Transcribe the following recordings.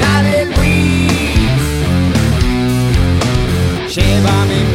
Dale Luis, llévame en viaje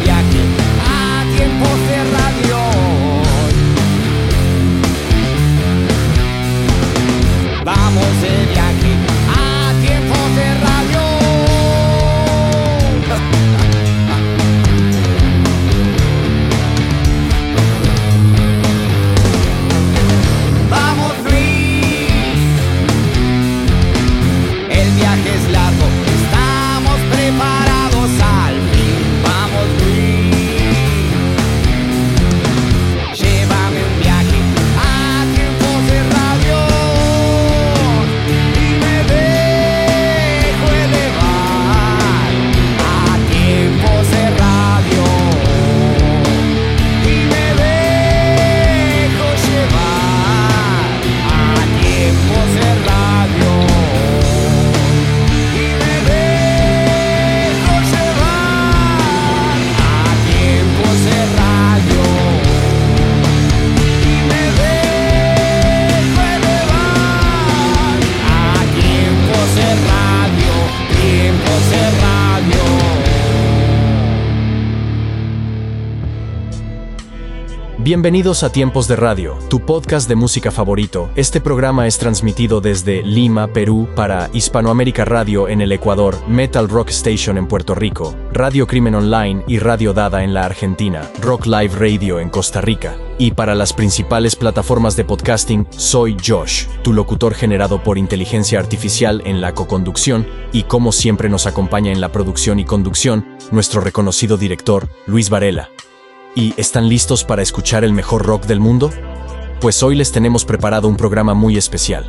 Bienvenidos a Tiempos de Radio, tu podcast de música favorito. Este programa es transmitido desde Lima, Perú, para Hispanoamérica Radio en el Ecuador, Metal Rock Station en Puerto Rico, Radio Crimen Online y Radio Dada en la Argentina, Rock Live Radio en Costa Rica. Y para las principales plataformas de podcasting, soy Josh, tu locutor generado por inteligencia artificial en la coconducción, y como siempre nos acompaña en la producción y conducción, nuestro reconocido director, Luis Varela. ¿Y están listos para escuchar el mejor rock del mundo? Pues hoy les tenemos preparado un programa muy especial.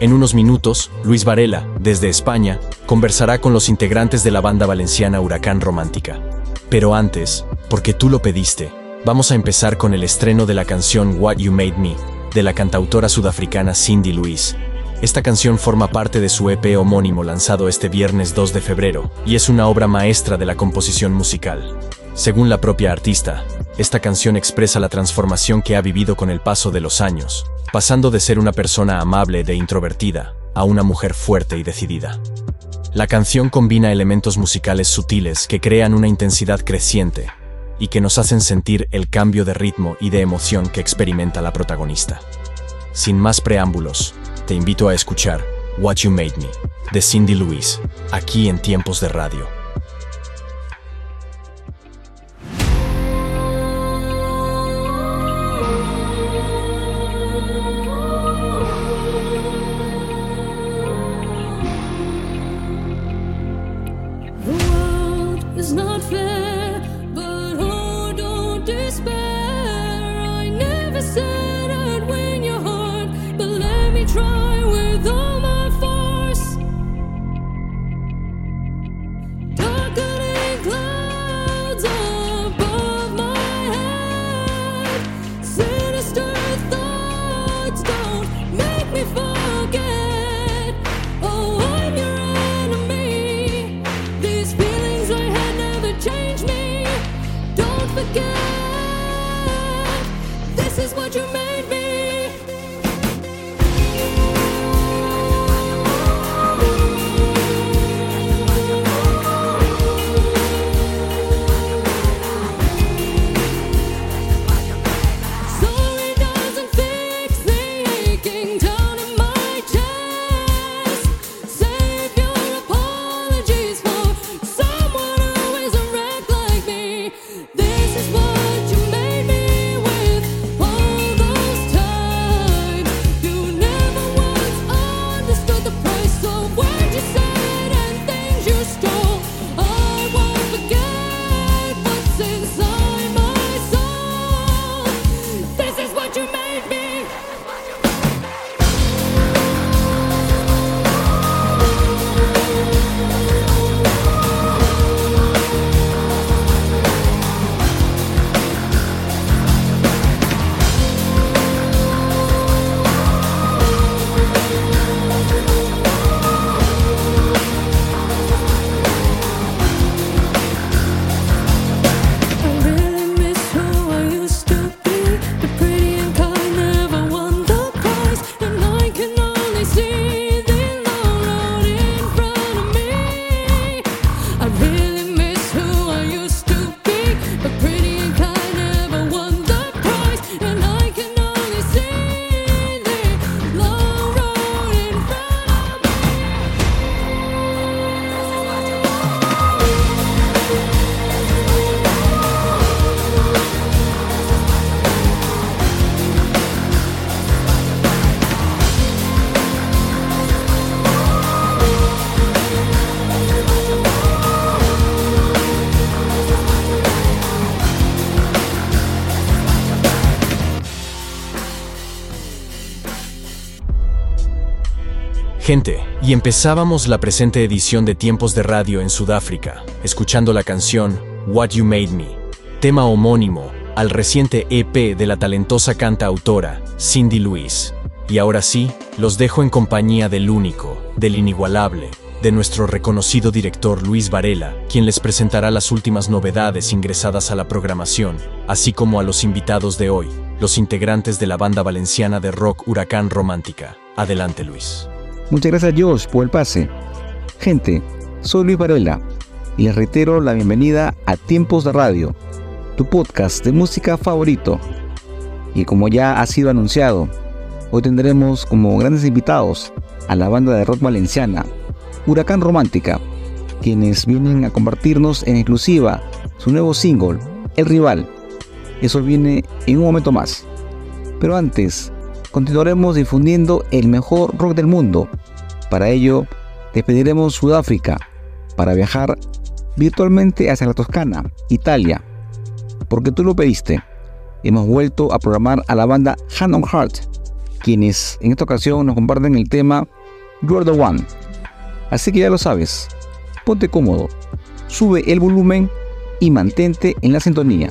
En unos minutos, Luis Varela, desde España, conversará con los integrantes de la banda valenciana Huracán Romántica. Pero antes, porque tú lo pediste, vamos a empezar con el estreno de la canción What You Made Me, de la cantautora sudafricana Cindy Louise. Esta canción forma parte de su EP homónimo lanzado este viernes 2 de febrero, y es una obra maestra de la composición musical. Según la propia artista, esta canción expresa la transformación que ha vivido con el paso de los años, pasando de ser una persona amable e introvertida a una mujer fuerte y decidida. La canción combina elementos musicales sutiles que crean una intensidad creciente y que nos hacen sentir el cambio de ritmo y de emoción que experimenta la protagonista. Sin más preámbulos, te invito a escuchar What You Made Me, de Cindy Louise, aquí en Tiempos de Radio. Gente, y empezábamos la presente edición de Tiempos de Radio en Sudáfrica, escuchando la canción What You Made Me, tema homónimo al reciente EP de la talentosa cantautora Cindy Louise. Y ahora sí, los dejo en compañía del único, del inigualable, de nuestro reconocido director Luis Varela, quien les presentará las últimas novedades ingresadas a la programación, así como a los invitados de hoy, los integrantes de la banda valenciana de rock Huracán Romántica. Adelante Luis. Muchas gracias Josh por el pase. Gente, soy Luis Varela y les reitero la bienvenida a Tiempos de Radio, tu podcast de música favorito. Y como ya ha sido anunciado, hoy tendremos como grandes invitados a la banda de rock valenciana, Huracán Romántica, quienes vienen a compartirnos en exclusiva su nuevo single, El Rival. Eso viene en un momento más. Pero antes, continuaremos difundiendo el mejor rock del mundo. Para ello, despediremos Sudáfrica para viajar virtualmente hacia la Toscana, Italia. Porque tú lo pediste. Hemos vuelto a programar a la banda Hand on Heart, quienes en esta ocasión nos comparten el tema You're the One. Así que ya lo sabes, ponte cómodo, sube el volumen y mantente en la sintonía.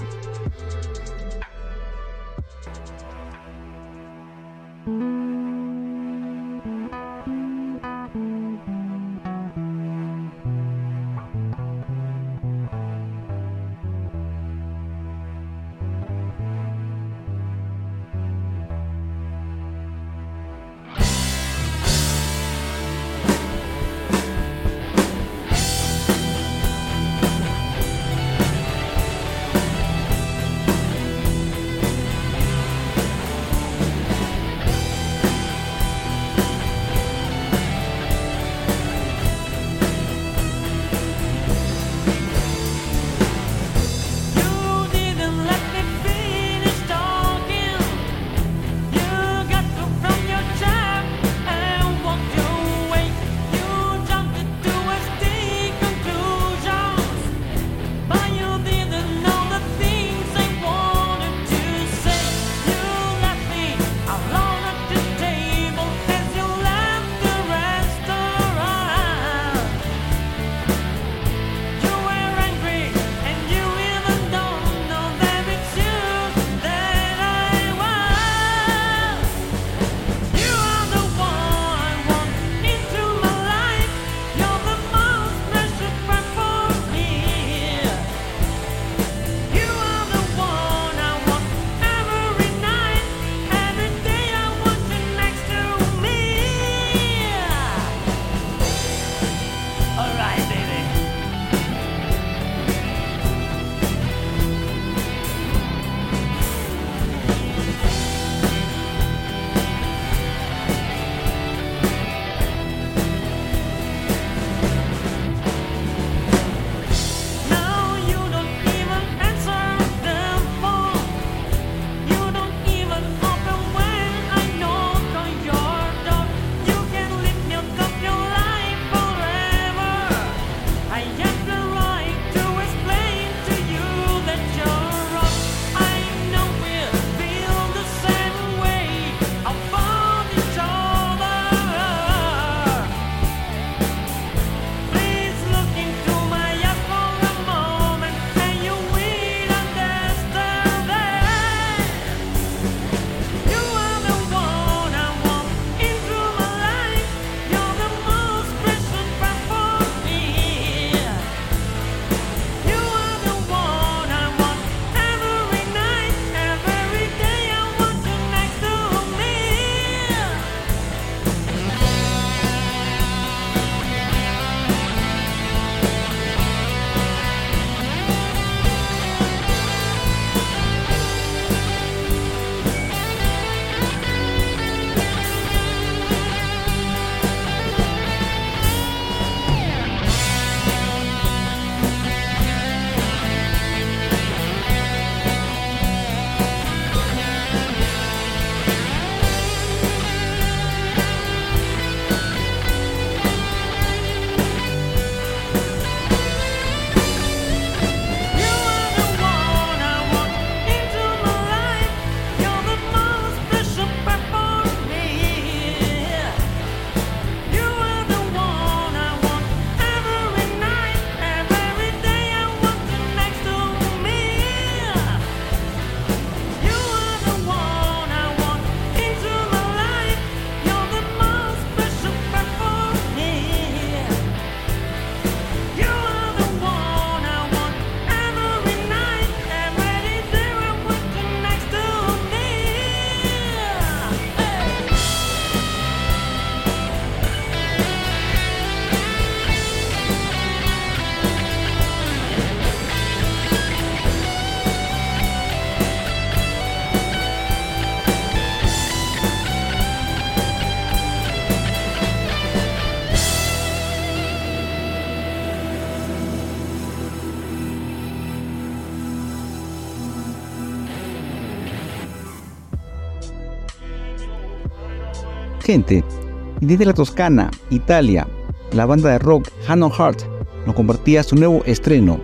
Y desde la Toscana, Italia, la banda de rock Hannon Heart nos compartía su nuevo estreno,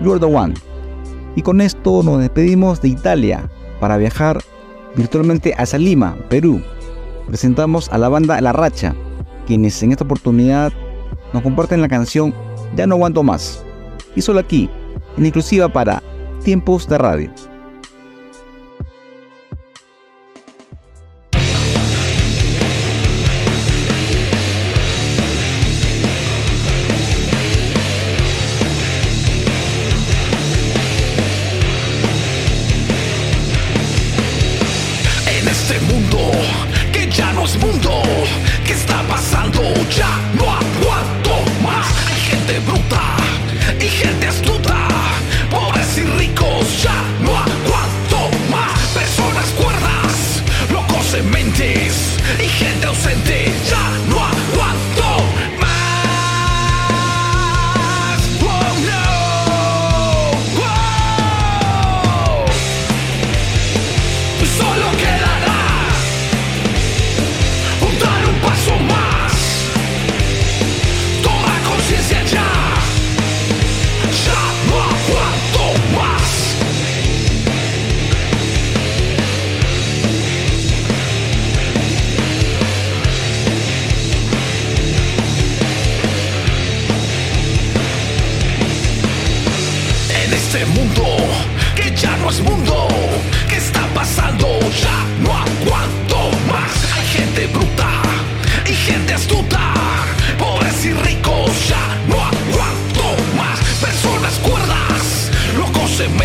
You're the One. Y con esto nos despedimos de Italia para viajar virtualmente hacia Lima, Perú. Presentamos a la banda La Racha, quienes en esta oportunidad nos comparten la canción Ya no aguanto más. Y solo aquí, en exclusiva para Tiempos de Radio.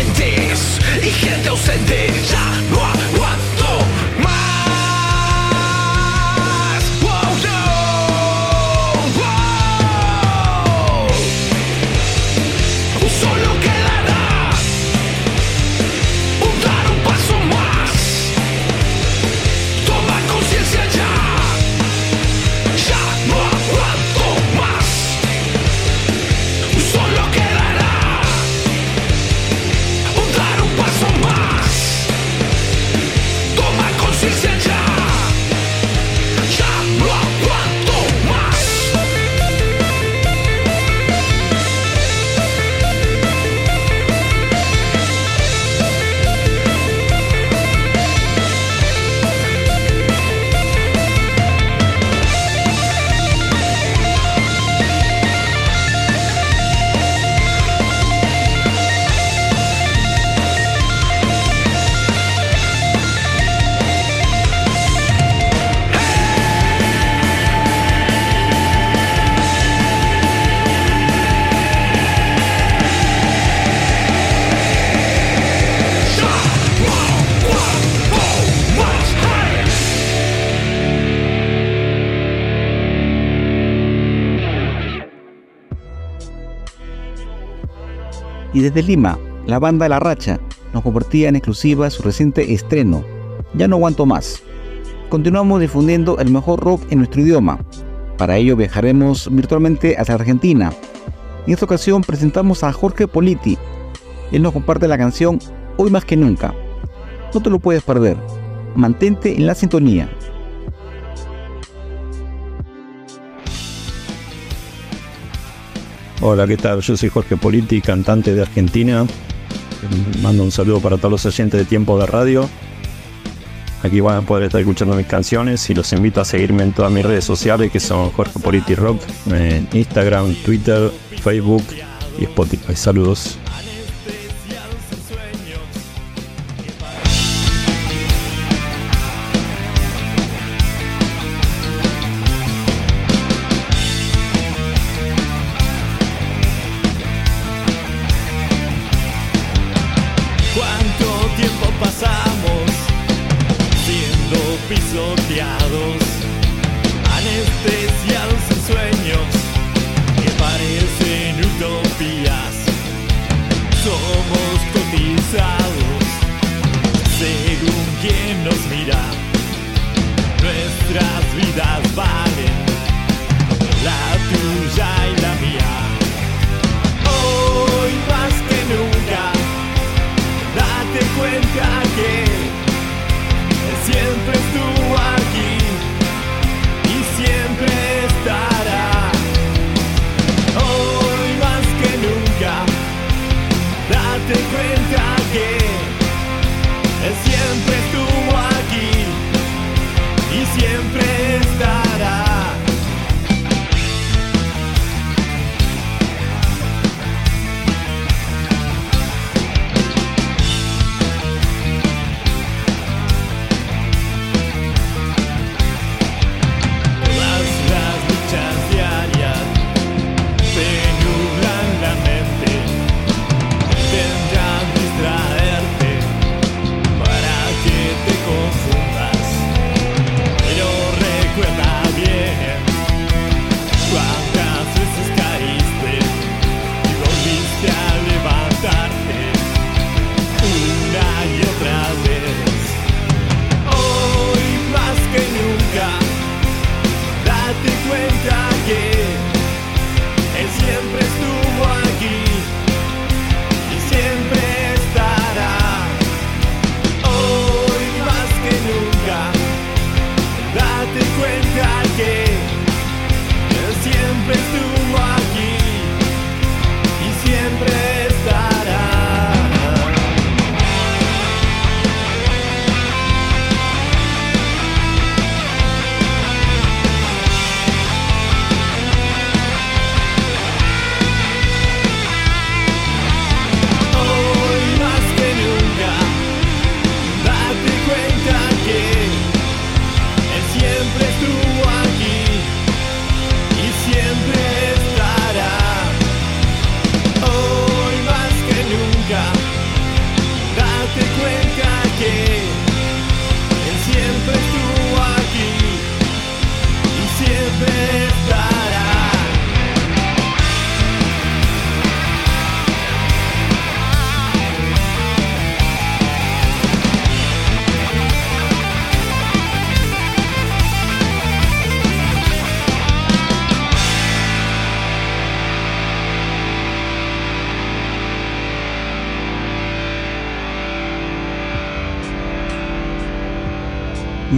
Locos en mentes y gente ausente, Desde Lima, la banda La Racha nos compartía en exclusiva su reciente estreno, Ya no aguanto más. Continuamos difundiendo el mejor rock en nuestro idioma. Para ello viajaremos virtualmente hacia Argentina. En esta ocasión presentamos a Jorge Politi. Él nos comparte la canción Hoy más que nunca. No te lo puedes perder. Mantente en la sintonía. Hola, ¿qué tal? Yo soy Jorge Politi, cantante de Argentina. Mando un saludo para todos los oyentes de Tiempo de Radio. Aquí van a poder estar escuchando mis canciones y los invito a seguirme en todas mis redes sociales que son Jorge Politi Rock, en Instagram, Twitter, Facebook y Spotify. Saludos.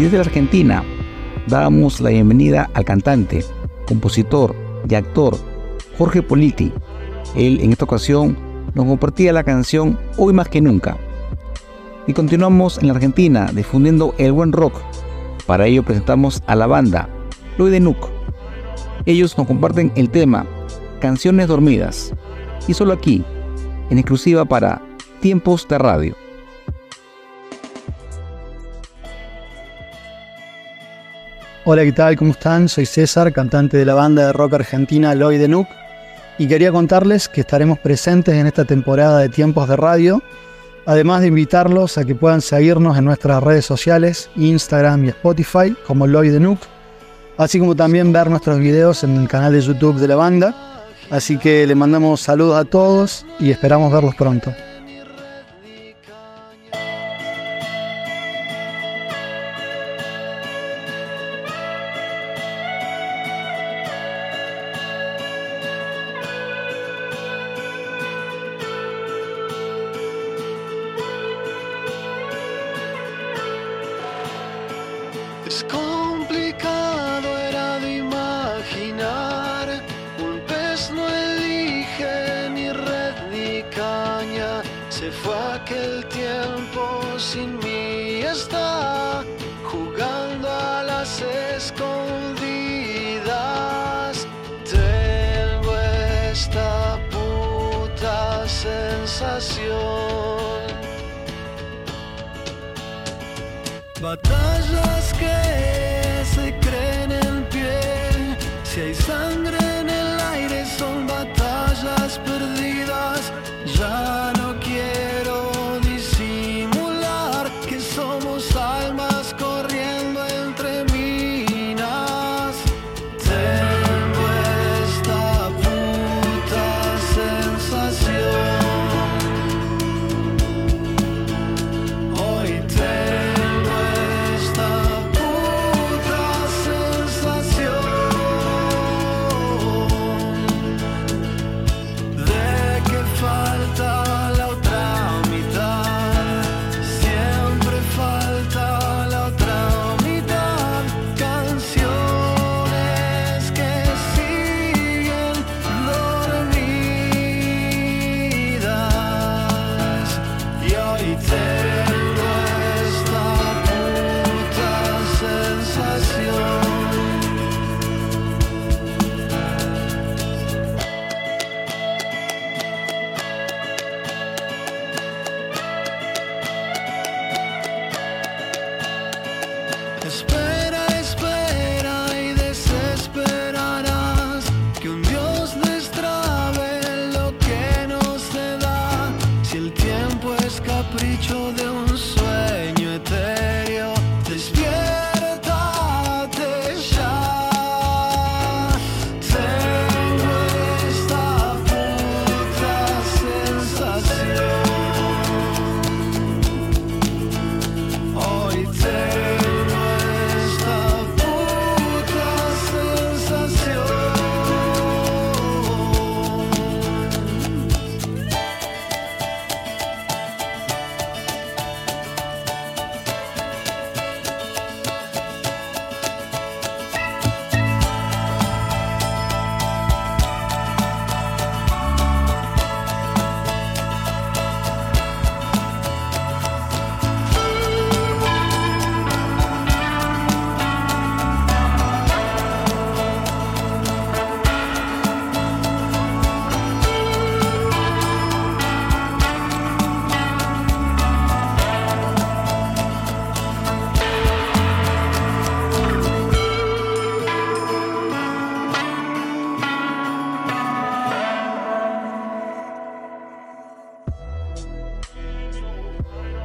Desde la Argentina damos la bienvenida al cantante, compositor y actor Jorge Politi. Él en esta ocasión nos compartía la canción Hoy más que nunca. Y continuamos en la Argentina difundiendo el buen rock. Para ello presentamos a la banda Loy de Nuc. Ellos nos comparten el tema Canciones Dormidas. Y solo aquí, en exclusiva para Tiempos de Radio. Hola, ¿qué tal? ¿Cómo están? Soy César, cantante de la banda de rock argentina Lloyd de Nuke, y quería contarles que estaremos presentes en esta temporada de Tiempos de Radio, además de invitarlos a que puedan seguirnos en nuestras redes sociales, Instagram y Spotify, como Lloyd de Nuke, así como también ver nuestros videos en el canal de YouTube de la banda. Así que le mandamos saludos a todos y esperamos verlos pronto.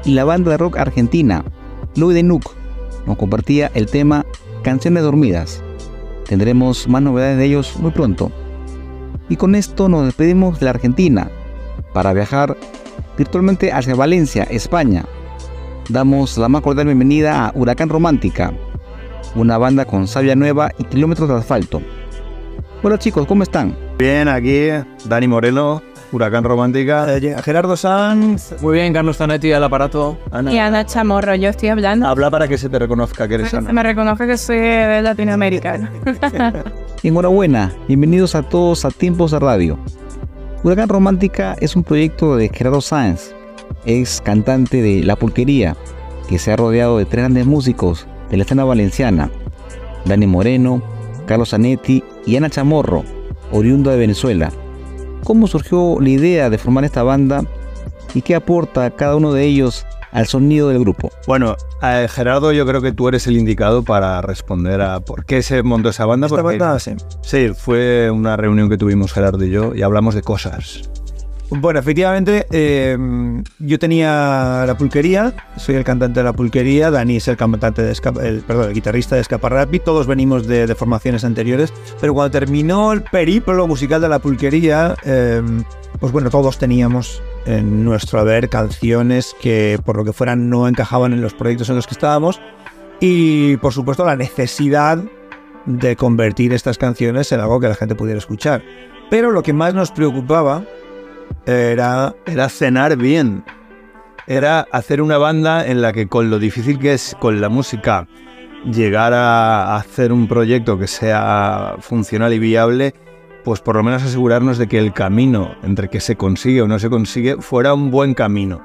Y la banda de rock argentina, Louis de Nuke, nos compartía el tema Canciones Dormidas. Tendremos más novedades de ellos muy pronto. Y con esto nos despedimos de la Argentina para viajar virtualmente hacia Valencia, España. Damos la más cordial bienvenida a Huracán Romántica, una banda con savia nueva y kilómetros de asfalto. Hola chicos, ¿cómo están? Bien, aquí Dani Moreno, Huracán Romántica. Eh, Gerardo Sanz. Muy bien, Carlos Zanetti al aparato. Ana, Y Ana Chamorro, yo estoy hablando. habla para que se te reconozca que eres Para que se Ana. me reconozca que soy de Latinoamérica. Enhorabuena, bienvenidos a todos a Tiempos de Radio. Huracán Romántica es un proyecto de Gerardo Sáenz, ex cantante de La Pulquería, que se ha rodeado de tres grandes músicos de la escena valenciana, Dani Moreno, Carlos Zanetti y Ana Chamorro, oriundo de Venezuela. ¿Cómo surgió la idea de formar esta banda y qué aporta cada uno de ellos al sonido del grupo? Bueno, eh, Gerardo, yo creo que tú eres el indicado para responder a por qué se montó esa banda. Esta porque- banda, sí. Sí, fue una reunión que tuvimos Gerardo y yo y hablamos de cosas. Bueno, efectivamente, eh, yo tenía la pulquería, soy el cantante de la pulquería, Dani es el cantante de Escapa- el, perdón, el guitarrista de Escaparrapi, todos venimos de, de formaciones anteriores, pero cuando terminó el periplo musical de la pulquería, eh, pues bueno, todos teníamos en nuestro haber canciones que por lo que fueran no encajaban en los proyectos en los que estábamos y por supuesto la necesidad de convertir estas canciones en algo que la gente pudiera escuchar. Pero lo que más nos preocupaba era Era cenar bien. Era hacer una banda en la que con lo difícil que es con la música llegar a hacer un proyecto que sea funcional y viable, pues por lo menos asegurarnos de que el camino entre que se consigue o no se consigue fuera un buen camino.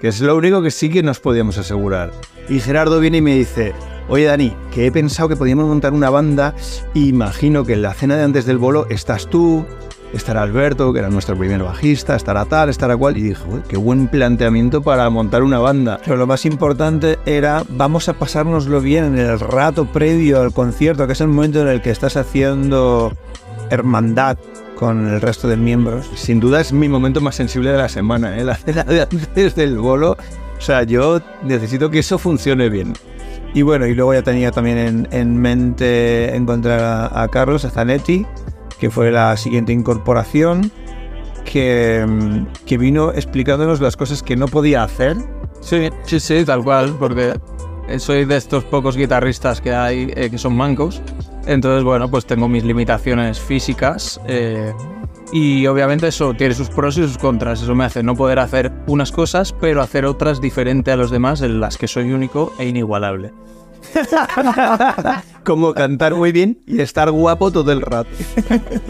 Que es lo único que sí que nos podíamos asegurar. Y Gerardo viene y me dice, oye Dani, que he pensado que podíamos montar una banda, imagino que en la cena de antes del bolo estás tú, estará Alberto, que era nuestro primer bajista, estará tal, estará cual, y dije, "Uy, qué buen planteamiento para montar una banda. Pero lo más importante era, vamos a pasárnoslo bien en el rato previo al concierto, que es el momento en el que estás haciendo hermandad con el resto de miembros. Sin duda es mi momento más sensible de la semana, ¿eh? la cena de antes del bolo. O sea, yo necesito que eso funcione bien. Y bueno, y luego ya tenía también en, en mente encontrar a, a Carlos, a Zanetti, que fue la siguiente incorporación, que, mm, que vino explicándonos las cosas que no podía hacer. Sí, sí, sí, tal cual, porque soy de estos pocos guitarristas que hay eh, que son mancos. Entonces, bueno, pues tengo mis limitaciones físicas. eh, y obviamente eso tiene sus pros y sus contras. Eso me hace no poder hacer unas cosas, pero hacer otras diferente a los demás en las que soy único e inigualable. Como cantar muy bien y estar guapo todo el rato.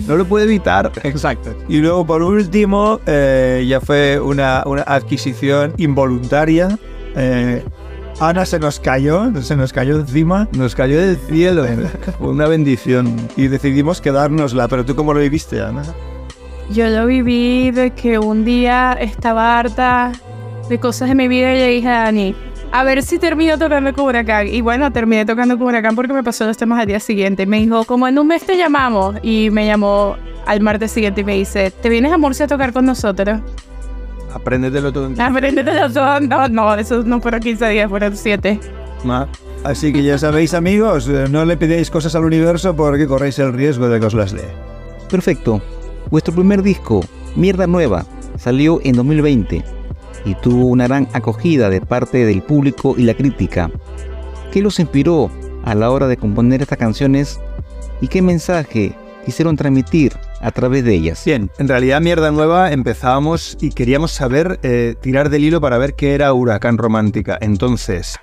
No lo puedo evitar. Exacto. Y luego, por último, eh, ya fue una, una adquisición involuntaria. Eh, Ana se nos cayó, se nos cayó encima Nos cayó del cielo. Fue una bendición. y decidimos quedárnosla. Pero tú, ¿cómo lo viviste, Ana? Yo lo viví de que un día estaba harta de cosas de mi vida y le dije a Dani, a ver si termino tocando con Huracán. Y bueno, terminé tocando con Huracán porque me pasó los temas al día siguiente. Me dijo, como en un mes te llamamos. Y me llamó al martes siguiente y me dice, ¿te vienes a Murcia a tocar con nosotros? Apréndetelo todo los dos. No, no, eso no fueron 15 días, fueron 7. Ma. Así que ya sabéis, amigos, eh, no le pidáis cosas al universo porque corréis el riesgo de que os las dé. Perfecto. Vuestro primer disco, Mierda Nueva, salió en 2020 y tuvo una gran acogida de parte del público y la crítica. ¿Qué los inspiró a la hora de componer estas canciones y qué mensaje quisieron transmitir a través de ellas? Bien, en realidad Mierda Nueva empezábamos y queríamos saber, eh, tirar del hilo para ver qué era Huracán Romántica. Entonces,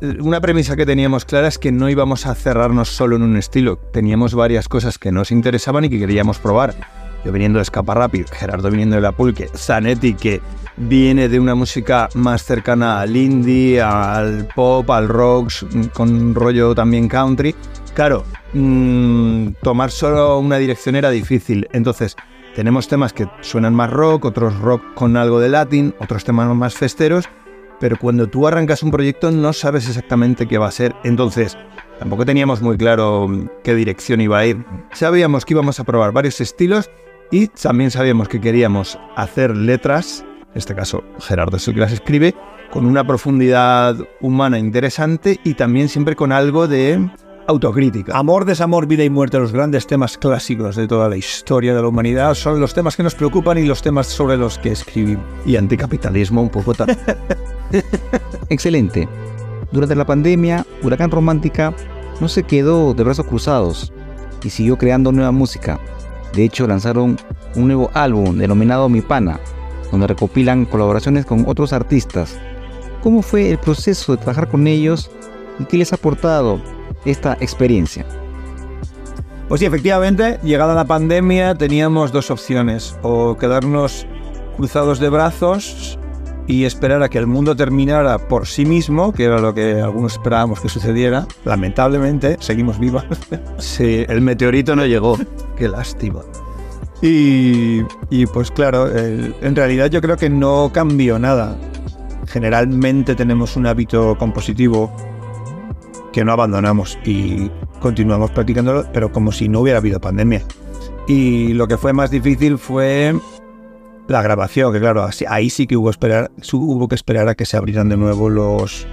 eh, una premisa que teníamos clara es que no íbamos a cerrarnos solo en un estilo. Teníamos varias cosas que nos interesaban y que queríamos probar. Yo viniendo de Escapa Rápido, Gerardo viniendo de La Pulque, Zanetti que viene de una música más cercana al indie, al pop, al rock, con rollo también country. Claro, mm, tomar solo una dirección era difícil. Entonces, tenemos temas que suenan más rock, otros rock con algo de latín, otros temas más festeros, pero cuando tú arrancas un proyecto no sabes exactamente qué va a ser. Entonces, tampoco teníamos muy claro qué dirección iba a ir. Sabíamos que íbamos a probar varios estilos y también sabíamos que queríamos hacer letras, en este caso Gerardo es el que las escribe, con una profundidad humana interesante y también siempre con algo de autocrítica. Amor, desamor, vida y muerte, los grandes temas clásicos de toda la historia de la humanidad, son los temas que nos preocupan y los temas sobre los que escribimos. Y anticapitalismo un poco también. Excelente. Durante la pandemia, Huracán Romántica no se quedó de brazos cruzados y siguió creando nueva música. De hecho, lanzaron un nuevo álbum denominado Mi Pana, donde recopilan colaboraciones con otros artistas. ¿Cómo fue el proceso de trabajar con ellos y qué les ha aportado esta experiencia? Pues sí, efectivamente, llegada la pandemia teníamos dos opciones, o quedarnos cruzados de brazos y esperar a que el mundo terminara por sí mismo, que era lo que algunos esperábamos que sucediera. Lamentablemente, seguimos vivos. Sí, el meteorito no llegó. Qué lástima. Y, y, pues claro, el- en realidad yo creo que no cambió nada. Generalmente tenemos un hábito compositivo que no abandonamos y continuamos practicándolo, pero como si no hubiera habido pandemia. Y lo que fue más difícil fue la grabación, que claro, así- ahí sí que hubo, esperar, hubo que esperar a que se abrieran de nuevo los,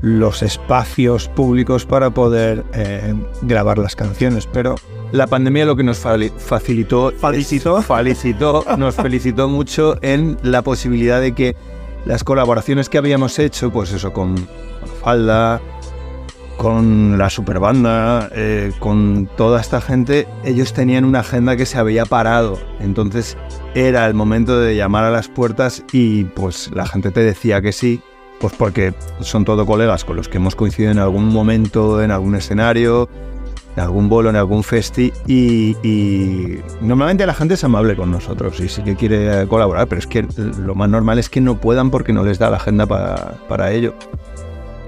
los espacios públicos para poder eh, grabar las canciones, pero La pandemia lo que nos facilitó, Felicitó. felicitó, nos felicitó mucho en la posibilidad de que las colaboraciones que habíamos hecho, pues eso, con Falda, con la Superbanda, eh, con toda esta gente, ellos tenían una agenda que se había parado. Entonces era el momento de llamar a las puertas y pues la gente te decía que sí, pues porque son todo colegas con los que hemos coincidido en algún momento, en algún escenario, en algún bolo, en algún festi y, normalmente la gente es amable con nosotros y sí que quiere colaborar, pero es que lo más normal es que no puedan porque no les da la agenda para ello.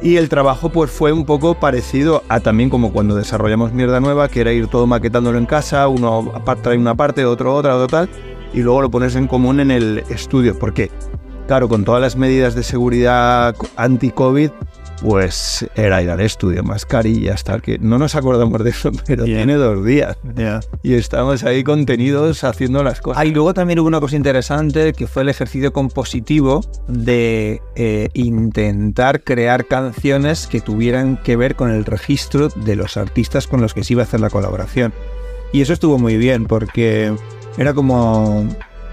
Y el trabajo pues fue un poco parecido a también como cuando desarrollamos Mierda Nueva, que era ir todo maquetándolo en casa, uno trae una parte, otro otra, otro tal, y luego lo pones en común en el estudio, porque claro, con todas las medidas de seguridad anti-COVID, pues era ir al estudio, mascarillas, tal, que no nos acordamos de eso, pero tiene dos días. Y estamos ahí contenidos haciendo las cosas. Ah, y luego también hubo una cosa interesante que fue el ejercicio compositivo de eh, intentar crear canciones que tuvieran que ver con el registro de los artistas con los que se iba a hacer la colaboración. Y eso estuvo muy bien porque era como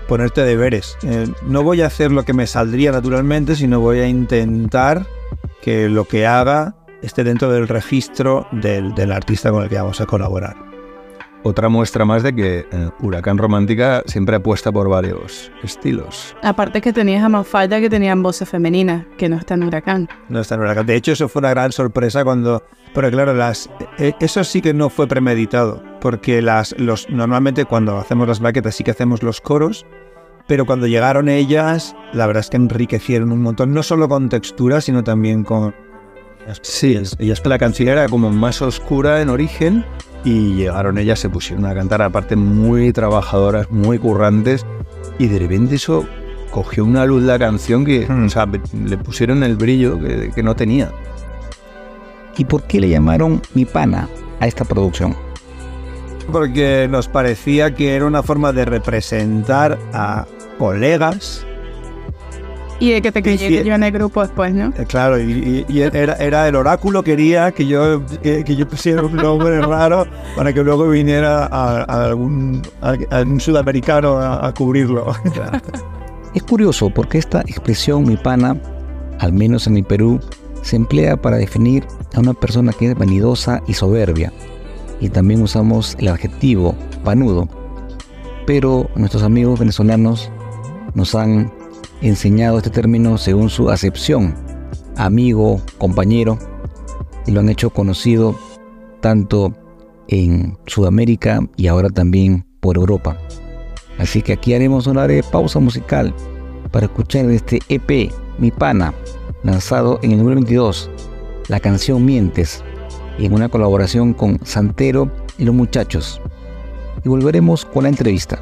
ponerte deberes. Eh, no voy a hacer lo que me saldría naturalmente, sino voy a intentar que lo que haga esté dentro del registro del, del artista con el que vamos a colaborar. Otra muestra más de que eh, Huracán Romántica siempre apuesta por varios estilos. Aparte que tenías a Mafalda que tenían voces femeninas, que no está en Huracán. No está en Huracán. De hecho, eso fue una gran sorpresa cuando. Pero claro, las, eh, eso sí que no fue premeditado. Porque las, los, normalmente cuando hacemos las maquetas sí que hacemos los coros. Pero cuando llegaron ellas, la verdad es que enriquecieron un montón. No solo con textura, sino también con. Sí, y es que la canción era como más oscura en origen y llegaron ellas, se pusieron a cantar aparte muy trabajadoras, muy currantes y de repente eso cogió una luz la canción que o sea, le pusieron el brillo que, que no tenía. ¿Y por qué le llamaron Mi Pana a esta producción? Porque nos parecía que era una forma de representar a colegas Y de que te que yo en el grupo después, ¿no? Eh, Claro, y, y- y era, era el oráculo quería que yo, que, que yo pusiera un nombre raro para que luego viniera a, a algún, a, a un sudamericano a, a cubrirlo. Es curioso porque esta expresión mi pana, al menos en el Perú, se emplea para definir a una persona que es vanidosa y soberbia. Y también usamos el adjetivo panudo. Pero nuestros amigos venezolanos nos han enseñado este término según su acepción, amigo, compañero, y lo han hecho conocido tanto en Sudamérica y ahora también por Europa. Así que aquí haremos una breve pausa musical para escuchar este EP, Mi Pana, lanzado en el número 22, la canción Mientes, en una colaboración con Santero y los muchachos. Y volveremos con la entrevista.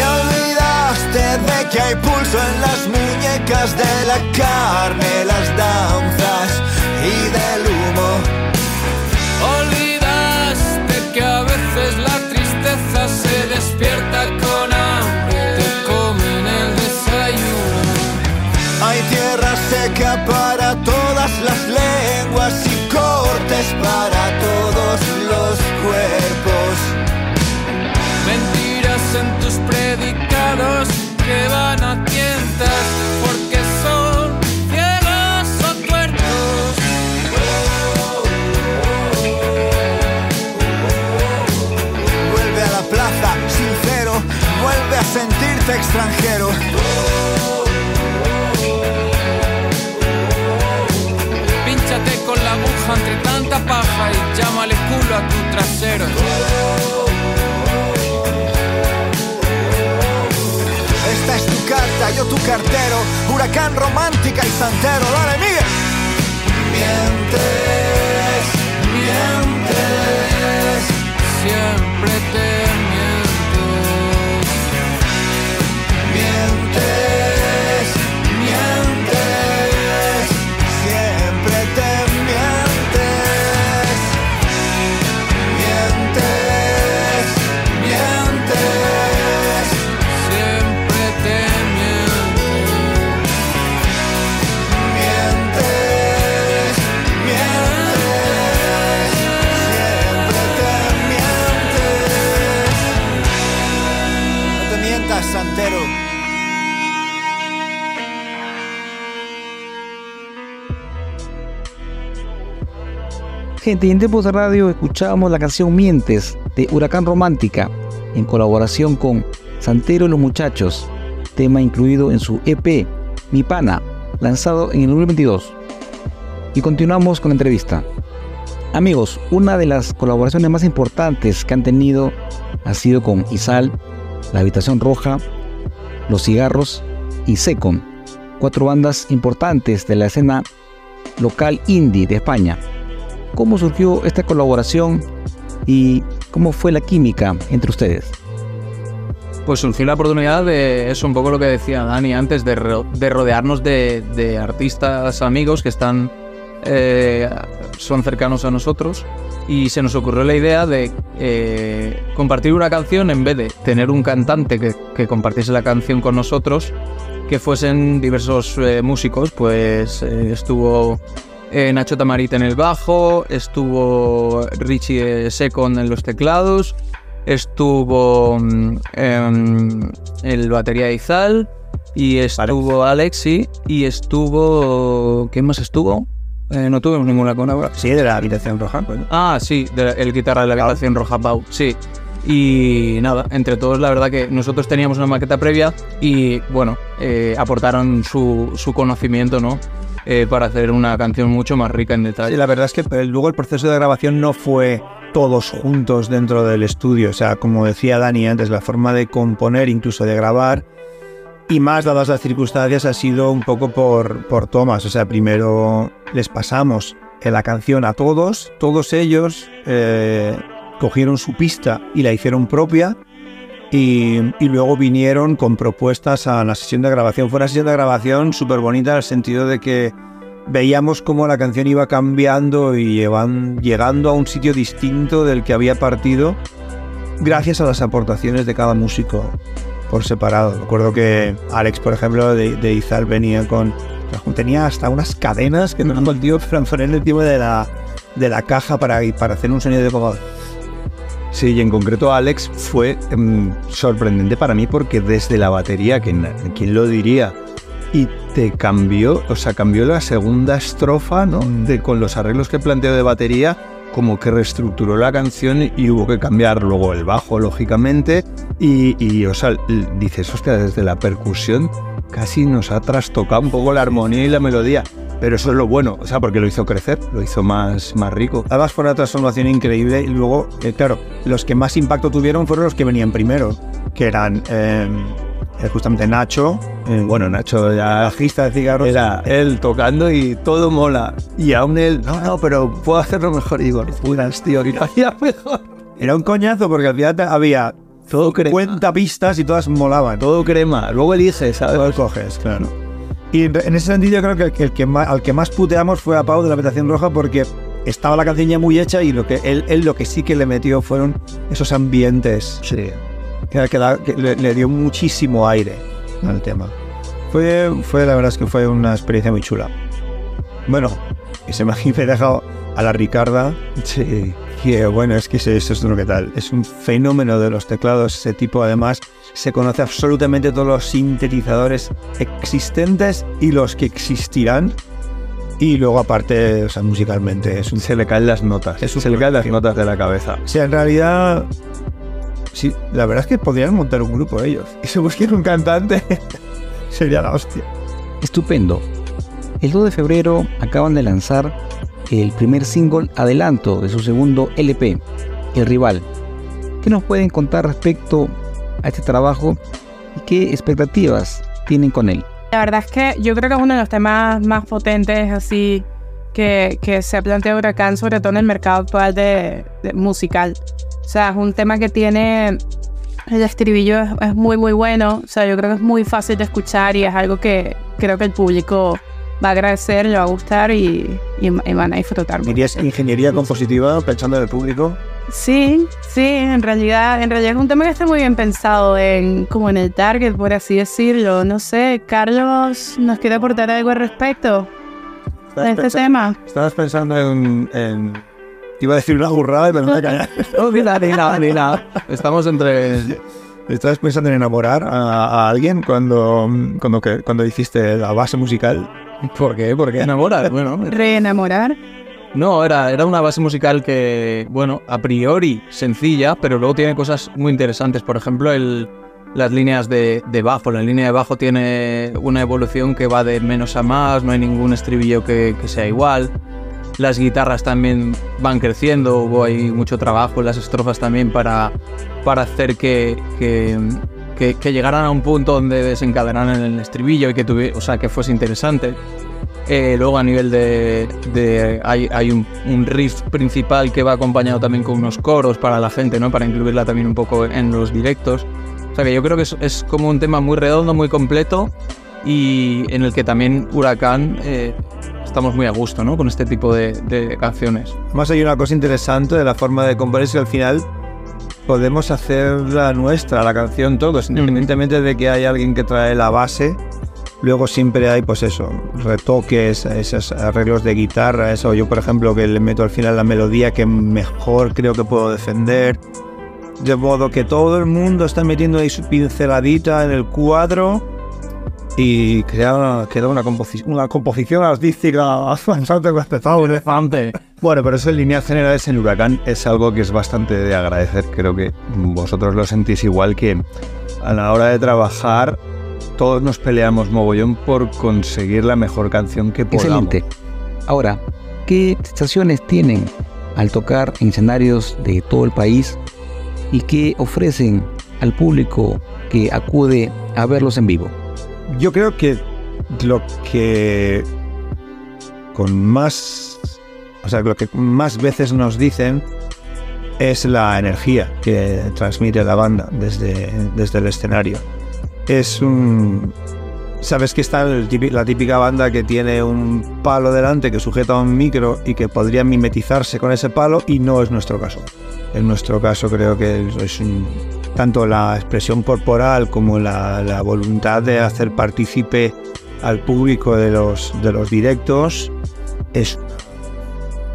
Te olvidaste de que hay pulso en las muñecas de la carne, las danzas y del humo. Olvidaste que a veces la tristeza se despierta con hambre, te comen el desayuno. Hay tierra seca para todas las lenguas y cortes para todos los cuerpos. Sentirte extranjero. Pínchate con la aguja entre tanta paja y llámale culo a tu trasero. Yo tu cartero, huracán romántica y santero. Dale, Miguel. Mientes, mientes, Siempre te Gente, en tiempos de radio escuchábamos la canción Mientes de Huracán Romántica en colaboración con Santero y los Muchachos, tema incluido en su EP Mi Pana, lanzado en el 2022. Y continuamos con la entrevista. Amigos, una de las colaboraciones más importantes que han tenido ha sido con Isal, La Habitación Roja, Los Cigarros y Secon, cuatro bandas importantes de la escena local indie de España. ¿Cómo surgió esta colaboración y cómo fue la química entre ustedes? Pues surgió la oportunidad de eso, un poco lo que decía Dani antes, de, ro- de rodearnos de, de artistas amigos que están eh, son cercanos a nosotros y se nos ocurrió la idea de eh, compartir una canción en vez de tener un cantante que, que compartiese la canción con nosotros, que fuesen diversos eh, músicos, pues eh, estuvo eh, Nacho Tamarit en el bajo, estuvo Richie Secon en los teclados, estuvo em, el batería Izal y estuvo Alexi y estuvo... ¿Quién más estuvo? Eh, no tuvimos ninguna colaboración. Sí, de la habitación roja. pues. Ah, sí, de la- el guitarra de la habitación roja, Pau, sí. Y nada, entre todos la verdad que nosotros teníamos una maqueta previa y bueno, eh, aportaron su, su conocimiento, ¿no? Eh, para hacer una canción mucho más rica en detalle. Sí, la verdad es que luego el proceso de grabación no fue todos juntos dentro del estudio. O sea, como decía Dani antes, la forma de componer, incluso de grabar, y más dadas las circunstancias, ha sido un poco por, por tomas. O sea, primero les pasamos eh, la canción a todos, todos ellos eh, cogieron su pista y la hicieron propia. Y, y luego vinieron con propuestas a la sesión de grabación. Fue una sesión de grabación súper bonita en el sentido de que veíamos cómo la canción iba cambiando y llevan- llegando a un sitio distinto del que había partido gracias a las aportaciones de cada músico por separado. Recuerdo que Alex, por ejemplo, de, de Izal venía con... Tenía hasta unas cadenas que trajo el tío poner encima de la, de la caja para, para hacer un sonido de como... Sí, y en concreto Alex fue em, sorprendente para mí porque desde la batería, na- ¿quién lo diría? Y te cambió, o sea, cambió la segunda estrofa, ¿no? De, con los arreglos que planteó de batería, como que reestructuró la canción y hubo que cambiar luego el bajo, lógicamente. Y, y, o sea, dices, hostia, desde la percusión casi nos ha trastocado un poco la armonía y la melodía. Pero eso es lo bueno, o sea, porque lo hizo crecer, lo hizo más, más rico. Además fue una transformación increíble y luego, eh, claro, los que más impacto tuvieron fueron los que venían primero, que eran eh, eh, justamente Nacho, eh, Bueno, Nacho ya bajista de cigarros. Era él tocando y todo mola. Y aún él, no, no, pero puedo hacerlo mejor. Y digo, puras, tío, que lo hacía mejor. Era un coñazo porque al final había Todo crema. 50 pistas y todas molaban. Todo crema. Luego eliges, ¿sabes? Todo coges, claro. Y en, ese sentido yo creo que, el que- más, al que más puteamos fue a Pau de la Habitación Roja porque estaba la canción ya muy hecha y lo que él, él lo que sí que le metió fueron esos ambientes Sí. que, que da- que le, le dio muchísimo aire al tema. Fue, fue, la verdad es que fue una experiencia muy chula. Bueno, y se me he dejado a la Ricarda, Sí. Que bueno, es que eso eso es lo que tal. Es un fenómeno de los teclados, ese tipo además se conoce absolutamente todos los sintetizadores existentes y los que existirán. Y luego aparte, o sea, musicalmente es un... Se le caen las notas. Es un- se le caen las notas de la cabeza. O sea, en realidad... Sí, la verdad es que podrían montar un grupo ellos. Y se busquen un cantante. Sería la hostia. Estupendo. El 2 de febrero acaban de lanzar el primer single adelanto de su segundo LP, El Rival. ¿Qué nos pueden contar respecto a este trabajo y qué expectativas tienen con él? La verdad es que yo creo que es uno de los temas más potentes así que, se ha planteado Huracán, sobre todo en el mercado actual de musical. O sea, es un tema que tiene... El estribillo es, es muy, muy bueno. O sea, yo creo que es muy fácil de escuchar y es algo que creo que el público va a agradecer, le va a gustar y, y- y van a disfrutar. Dirías ingeniería compositiva pensando en el público. Sí, sí, en realidad, en realidad es un tema que está muy bien pensado en como en el target, por así decirlo. No sé, Carlos, ¿nos quiere aportar algo al respecto de este tema? Estabas pensando en, en- Iba a decir una burrada y me voy a callar. No, ni nada, ni nada, ni nada. Estamos entre. ¿Estabas pensando en enamorar a, a alguien cuando, cuando, que- cuando hiciste la base musical? ¿Por qué? ¿Por qué enamorar? Bueno, Reenamorar. No, era, era una base musical que, bueno, a priori sencilla, pero luego tiene cosas muy interesantes. Por ejemplo, el, las líneas de, de bajo. La línea de bajo tiene una evolución que va de menos a más, no hay ningún estribillo que, que sea igual. Las guitarras también van creciendo, hubo ahí mucho trabajo en las estrofas también para, para hacer que, que, que- que llegaran a un punto donde desencadenaran el estribillo y que, tuvi- o sea, que fuese interesante. Eh, luego a nivel de... hay un, riff principal que va acompañado también con unos coros para la gente, ¿no? Para incluirla también un poco en los directos. O sea que yo creo que es, como un tema muy redondo, muy completo y en el que también Huracán eh, estamos muy a gusto, ¿no? Con este tipo de, canciones. Más hay una cosa interesante de la forma de componer es que al final podemos hacer la nuestra, la canción todos, independientemente de que haya alguien que trae la base. Luego siempre hay, pues eso, retoques, esos arreglos de guitarra, eso. Yo, por ejemplo, que le meto al final la melodía que mejor creo que puedo defender. De modo que todo el mundo está metiendo ahí su pinceladita en el cuadro y crea, queda una, composi- una composición artística bastante respetable. Elefante. Bueno, pero eso en líneas generales en Huracán es algo que es bastante de agradecer. Creo que vosotros lo sentís igual que a la hora de trabajar todos nos peleamos mogollón por conseguir la mejor canción que podamos. Excelente. Ahora, ¿qué sensaciones tienen al tocar en escenarios de todo el país y qué ofrecen al público que acude a verlos en vivo? Yo creo que lo que con más, o sea, lo que más veces nos dicen es la energía que transmite la banda desde, desde el escenario. Es un, sabes que está la típica banda que tiene un palo delante que sujeta un micro y que podría mimetizarse con ese palo y no es nuestro caso. En nuestro caso creo que es un- tanto la expresión corporal como la, la voluntad de hacer partícipe al público de los, de los directos es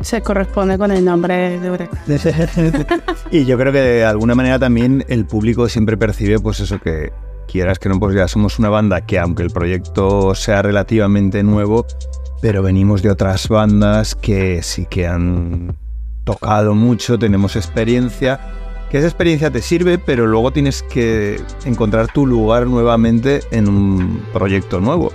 Se corresponde con el nombre de Huracán. Y yo creo que de alguna manera también el público siempre percibe, pues eso, que quieras que no, pues ya somos una banda que aunque el proyecto sea relativamente nuevo, pero venimos de otras bandas que sí que han tocado mucho, tenemos experiencia, que esa experiencia te sirve, pero luego tienes que encontrar tu lugar nuevamente en un proyecto nuevo.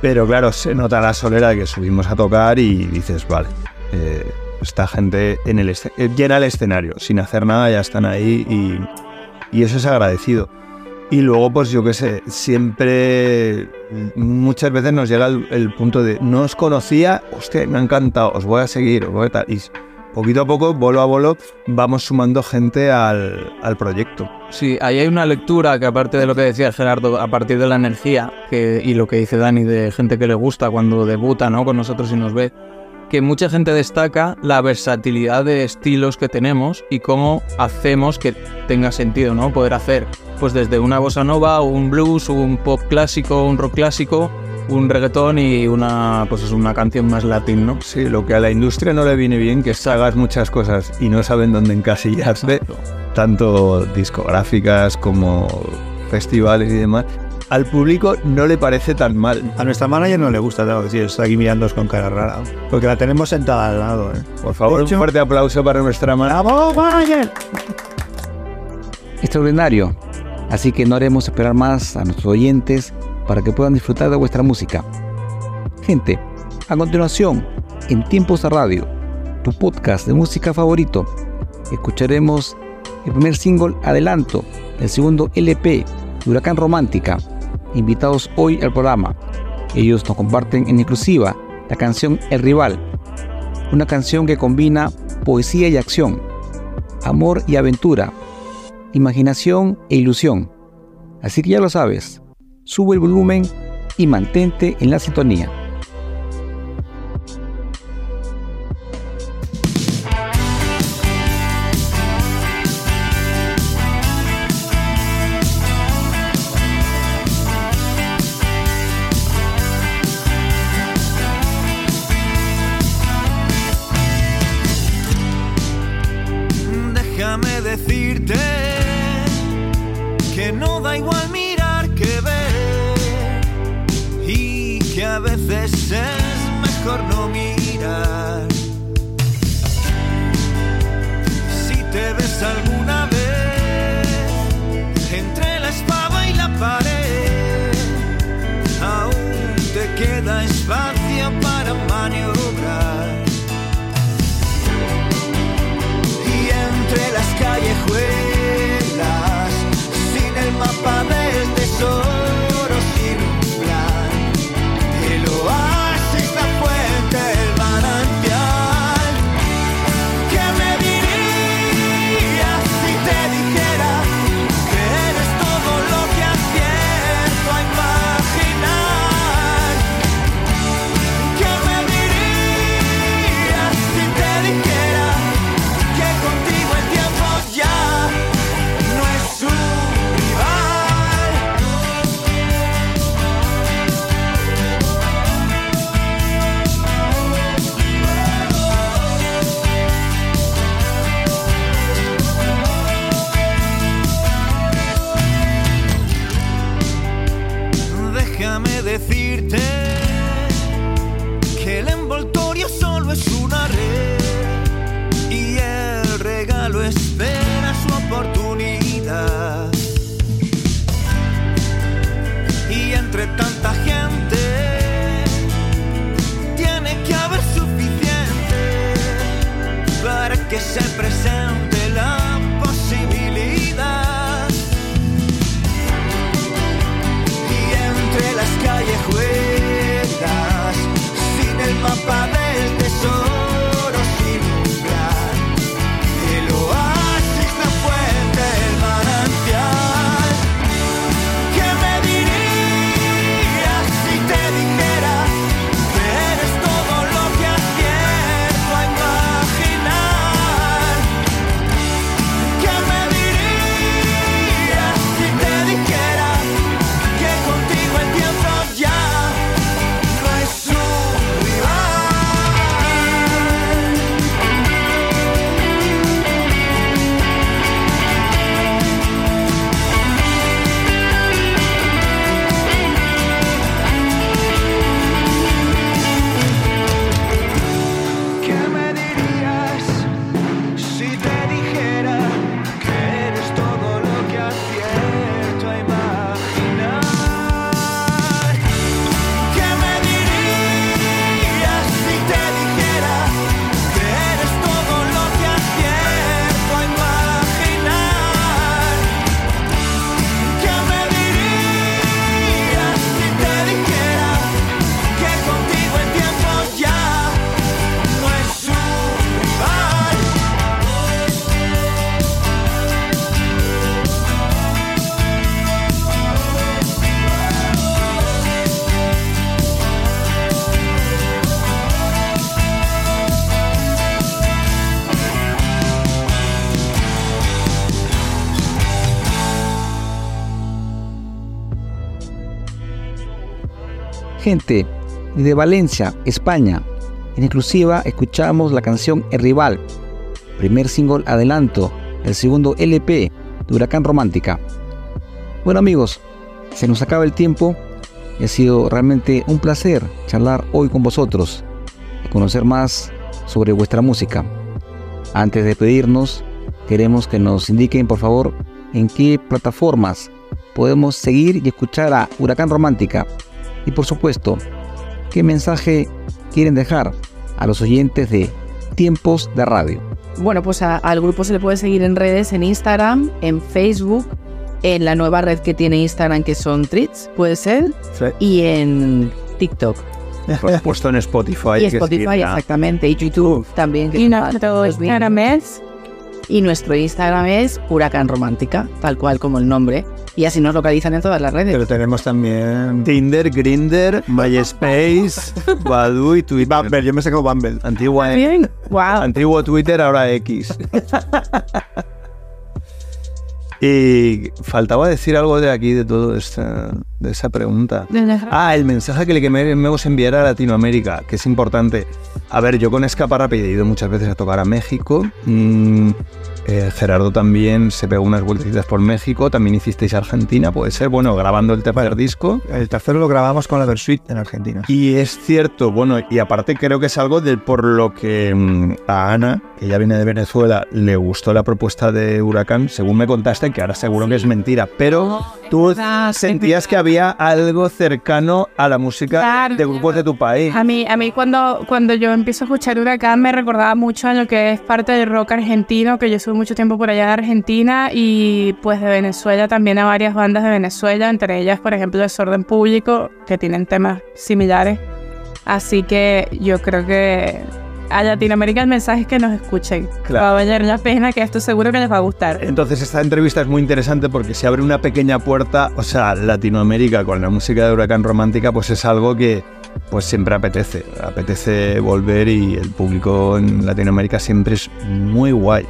Pero claro, se nota la solera que subimos a tocar y dices, vale, eh, esta gente eh, llena el escenario, sin hacer nada, ya están ahí y, eso es agradecido. Y luego, pues yo qué sé, siempre, muchas veces nos llega el, punto de, no os conocía, hostia, me ha encantado, os voy a seguir, os voy a tal. Poquito a poco, bolo a bolo, vamos sumando gente al, al proyecto. Sí, ahí hay una lectura que aparte de lo que decía Gerardo, a partir de la energía y lo que dice Dani de gente que le gusta cuando debuta ¿no? con nosotros y nos ve, que mucha gente destaca la versatilidad de estilos que tenemos y cómo hacemos que tenga sentido, ¿no? Poder hacer, pues desde una bossa nova, un blues, un pop clásico, un rock clásico, un reggaetón y una, pues es una canción más latín, ¿no? Sí, lo que a la industria no le viene bien, que es que hagas muchas cosas y no saben dónde encasillarse, tanto discográficas como festivales y demás. Al público no le parece tan mal. A nuestra manager no le gusta, tengo que decir, está aquí mirándonos con cara rara. Porque la tenemos sentada al lado. ¿eh? Por favor, hecho- un fuerte aplauso para nuestra manager. ¡Vamos, manager! Extraordinario. Así que no haremos esperar más a nuestros oyentes para que puedan disfrutar de vuestra música. Gente, a continuación, en Tiempos de Radio, tu podcast de música favorito, escucharemos el primer single Adelanto, el segundo LP Huracán Romántica, invitados hoy al programa. Ellos nos comparten en exclusiva la canción El Rival, una canción que combina poesía y acción, amor y aventura, imaginación e ilusión. Así que ya lo sabes, sube el volumen y mantente en la sintonía. Déjame decirte que no da igual mirar es mejor my body. Gente, desde Valencia, España, en exclusiva escuchamos la canción El Rival, primer single adelanto, el segundo LP de Huracán Romántica. Bueno amigos, se nos acaba el tiempo y ha sido realmente un placer charlar hoy con vosotros y conocer más sobre vuestra música. Antes de pedirnos, queremos que nos indiquen por favor en qué plataformas podemos seguir y escuchar a Huracán Romántica y por supuesto, qué mensaje quieren dejar a los oyentes de Tiempos de Radio. Bueno, pues a- al grupo se le puede seguir en redes, en Instagram, en Facebook, en la nueva red que tiene Instagram que son Treats, puede ser, y en TikTok. Pues puesto en Spotify. y Spotify, exactamente, y YouTube también. que Y está- nuestro. Instagram es Y nuestro Instagram es Huracán Romántica, tal cual como el nombre. Y así nos localizan en todas las redes. Pero tenemos también Tinder, Grinder, MySpace, Badoo y Twitter. Bumble. Yo me he sacado Bumble. Antigua. Wow. antiguo Twitter, ahora X. y faltaba decir algo de aquí, de todo esta, de esa pregunta. Ah, el mensaje que le queremos enviar a Latinoamérica, que es importante. A ver, yo con Escaparrape he ido muchas veces a tocar a México. Mm, eh, Gerardo también se pegó unas vueltecitas por México. También hicisteis Argentina, puede ser. Bueno, grabando el tercer disco. El tercero lo grabamos con la Versuit en Argentina. Y es cierto, bueno, y aparte creo que es algo del por lo que mm, a Ana, que ya viene de Venezuela, le gustó la propuesta de Huracán, según me contaste, que ahora seguro que es mentira, pero tú sentías que había algo cercano a la música Claro. de grupos de tu país. A mí, a mí cuando, cuando yo empiezo a escuchar Huracán me recordaba mucho a lo que es parte del rock argentino, que yo estuve mucho tiempo por allá de Argentina y pues de Venezuela también a varias bandas de Venezuela, entre ellas por ejemplo Desorden Público, que tienen temas similares. Así que yo creo que a Latinoamérica el mensaje es que nos escuchen. Claro. Va a valer la pena, que esto seguro que les va a gustar. Entonces esta entrevista es muy interesante porque se abre una pequeña puerta, o sea, Latinoamérica con la música de Huracán Romántica pues es algo que pues siempre apetece, apetece volver y el público en Latinoamérica siempre es muy guay.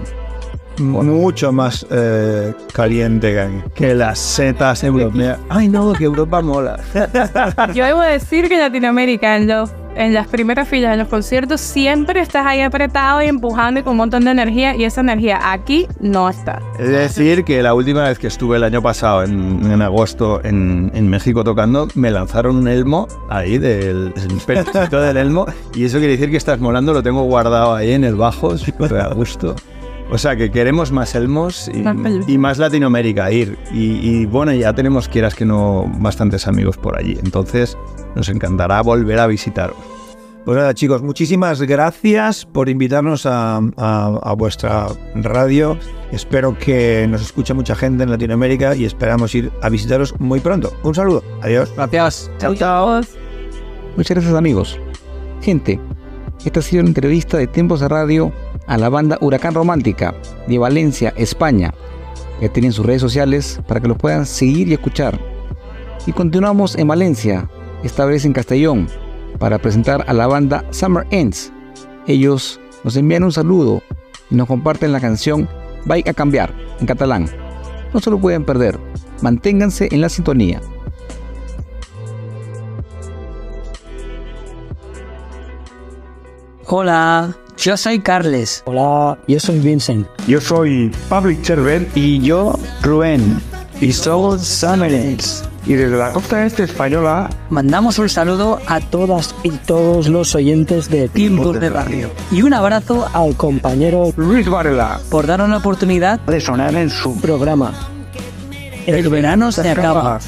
Mucho más eh, caliente que las setas europeas. Ay no, que Europa mola. Yo debo decir que Latinoamérica, en, los, en las primeras filas, en los conciertos, siempre estás ahí apretado y empujando y con un montón de energía, y esa energía aquí no está. Es decir, que la última vez que estuve el año pasado, en, en agosto, en, en México tocando, me lanzaron un elmo ahí del el del elmo. Y eso quiere decir que estás molando, lo tengo guardado ahí en el bajo, súper a gusto. O sea, que queremos más elmos y, Más peluche. y más Latinoamérica ir. Y, y bueno, ya tenemos, quieras que no, bastantes amigos por allí. Entonces, nos encantará volver a visitaros. Pues nada, chicos, muchísimas gracias por invitarnos a, a- a vuestra radio. Espero que nos escuche mucha gente en Latinoamérica y esperamos ir a visitaros muy pronto. Un saludo. Adiós. Gracias. Chao, chao. Muchas gracias amigos. Gente, esta ha sido una entrevista de Tiempos de Radio a la banda Huracán Romántica de Valencia, España. Ya tienen sus redes sociales para que los puedan seguir y escuchar. Y continuamos en Valencia, esta vez en Castellón, para presentar a la banda Summer Ends. Ellos nos envían un saludo y nos comparten la canción Vai a cambiar en catalán. No se lo pueden perder. Manténganse en la sintonía. Hola, yo soy Carles. Hola, yo soy Vincent. Yo soy Public Server Y yo, Rubén. y somos Summerets. Y desde la costa este española Mandamos un saludo a todas Y todos los oyentes de Tiempos de Radio. Y un abrazo al compañero Luis Varela por darnos la oportunidad de sonar en su programa. El verano se acaba.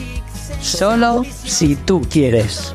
Solo Si tú quieres.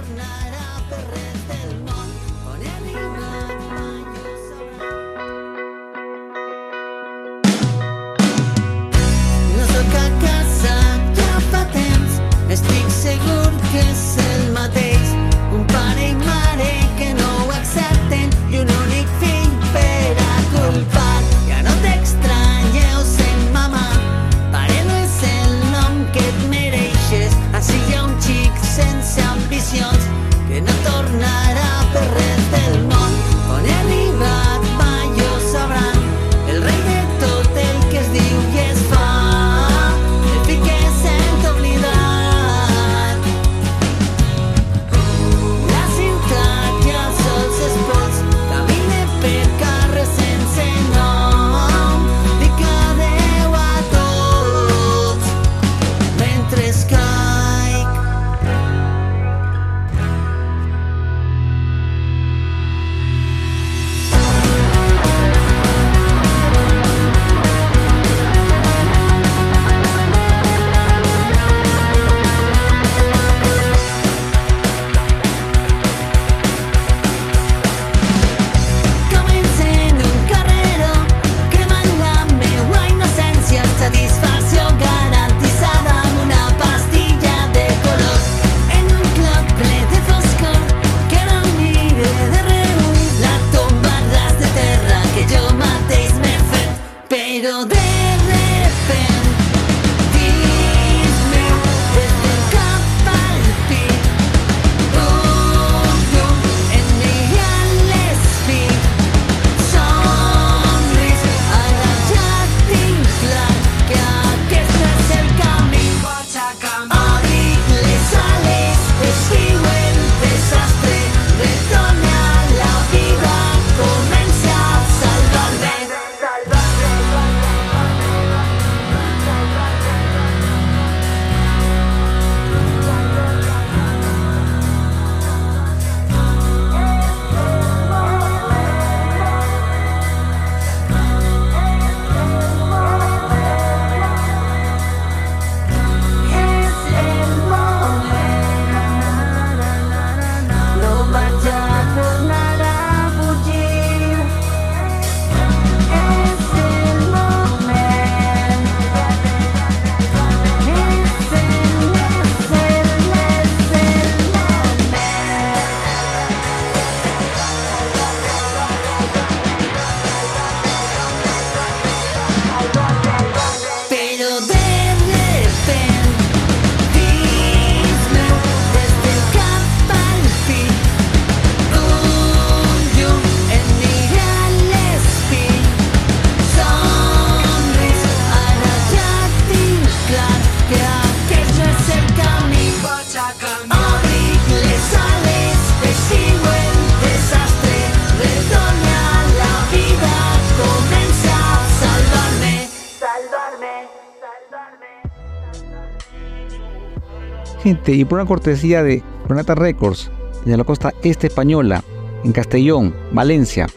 Y por una cortesía de Renata Records, de la costa este española, en Castellón, Valencia,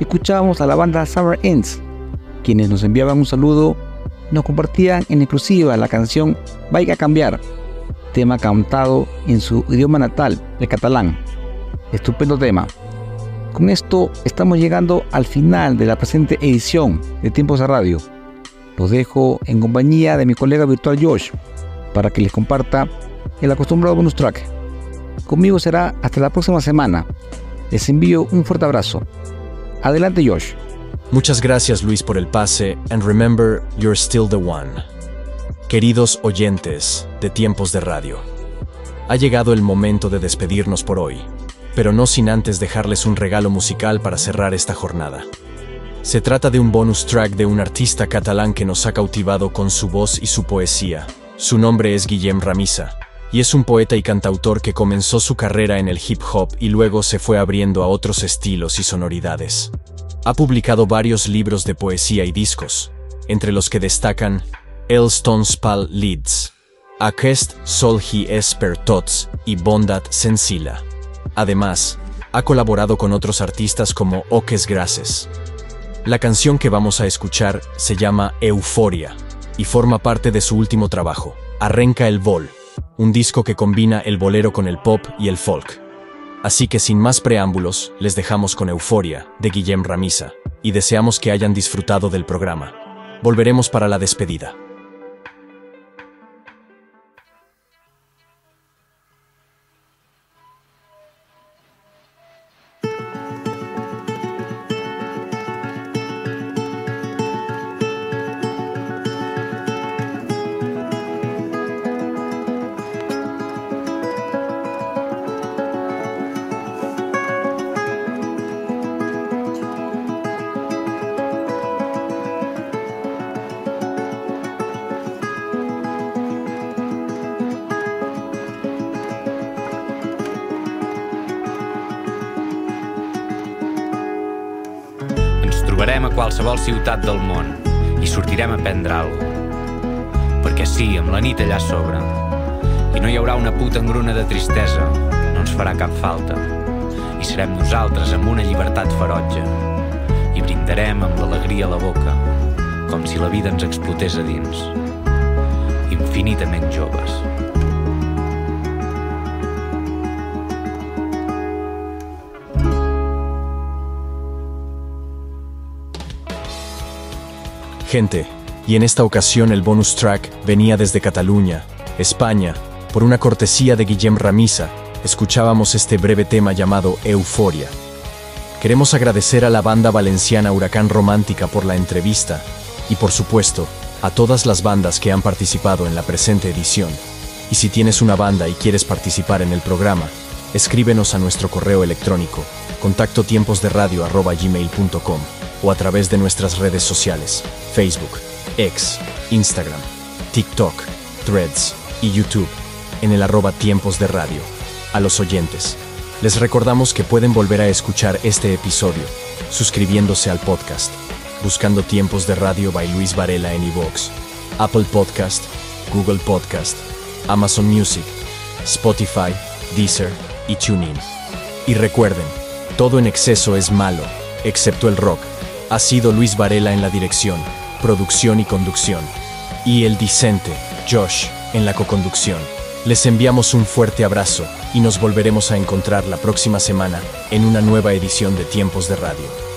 escuchábamos a la banda Summer Ends, quienes nos enviaban un saludo, nos compartían en exclusiva la canción Vaya a cambiar, tema cantado en su idioma natal, el catalán. Estupendo tema. Con esto estamos llegando al final de la presente edición de Tiempos de Radio. Los dejo en compañía de mi colega virtual Josh para que les comparta el acostumbrado bonus track. Conmigo será hasta la próxima semana. Les envío un fuerte abrazo. Adelante Josh. Muchas gracias Luis por el pase and remember you're still the one. Queridos oyentes de Tiempos de Radio, ha llegado el momento de despedirnos por hoy, pero no sin antes dejarles un regalo musical para cerrar esta jornada. Se trata de un bonus track de un artista catalán que nos ha cautivado con su voz y su poesía. Su nombre es Guillem Ramisa, y es un poeta y cantautor que comenzó su carrera en el hip hop y luego se fue abriendo a otros estilos y sonoridades. Ha publicado varios libros de poesía y discos, entre los que destacan El Stones Pal Leads, Aquest Sol Hi és per Tots y Bondat Sensila. Además, ha colaborado con otros artistas como Oques Graces. La canción que vamos a escuchar se llama Euforia y forma parte de su último trabajo, Arrenca el Vol, un disco que combina el bolero con el pop y el folk. Así que sin más preámbulos, les dejamos con Euforia, de Guillem Ramisa, y deseamos que hayan disfrutado del programa. Volveremos para la despedida. Ens trobarem a qualsevol ciutat del món i sortirem a prendre alguna Perquè sí, amb la nit allà sobre. I no hi haurà una puta engruna de tristesa, no ens farà cap falta. I serem nosaltres amb una llibertat ferotge. I brindarem amb l'alegria a la boca, com si la vida ens explotés a dins. Infinitament joves. Gente, y en esta ocasión el bonus track venía desde Cataluña, España, por una cortesía de Guillem Ramisa, escuchábamos este breve tema llamado Euforia. Queremos agradecer a la banda valenciana Huracán Romántica por la entrevista y por supuesto a todas las bandas que han participado en la presente edición. Y si tienes una banda y quieres participar en el programa, escríbenos a nuestro correo electrónico contacto gmail.com o a través de nuestras redes sociales, Facebook, X, Instagram, TikTok, Threads y YouTube, en el arroba tiempos de radio. A los oyentes, les recordamos que pueden volver a escuchar este episodio, suscribiéndose al podcast, buscando tiempos de radio by Luis Varela en iVoox, Apple Podcast, Google Podcast, Amazon Music, Spotify, Deezer y TuneIn. Y recuerden, todo en exceso es malo, excepto el rock. Ha sido Luis Varela en la dirección, producción y conducción. Y el Dicente, Josh, en la coconducción. Les enviamos un fuerte abrazo y nos volveremos a encontrar la próxima semana en una nueva edición de Tiempos de Radio.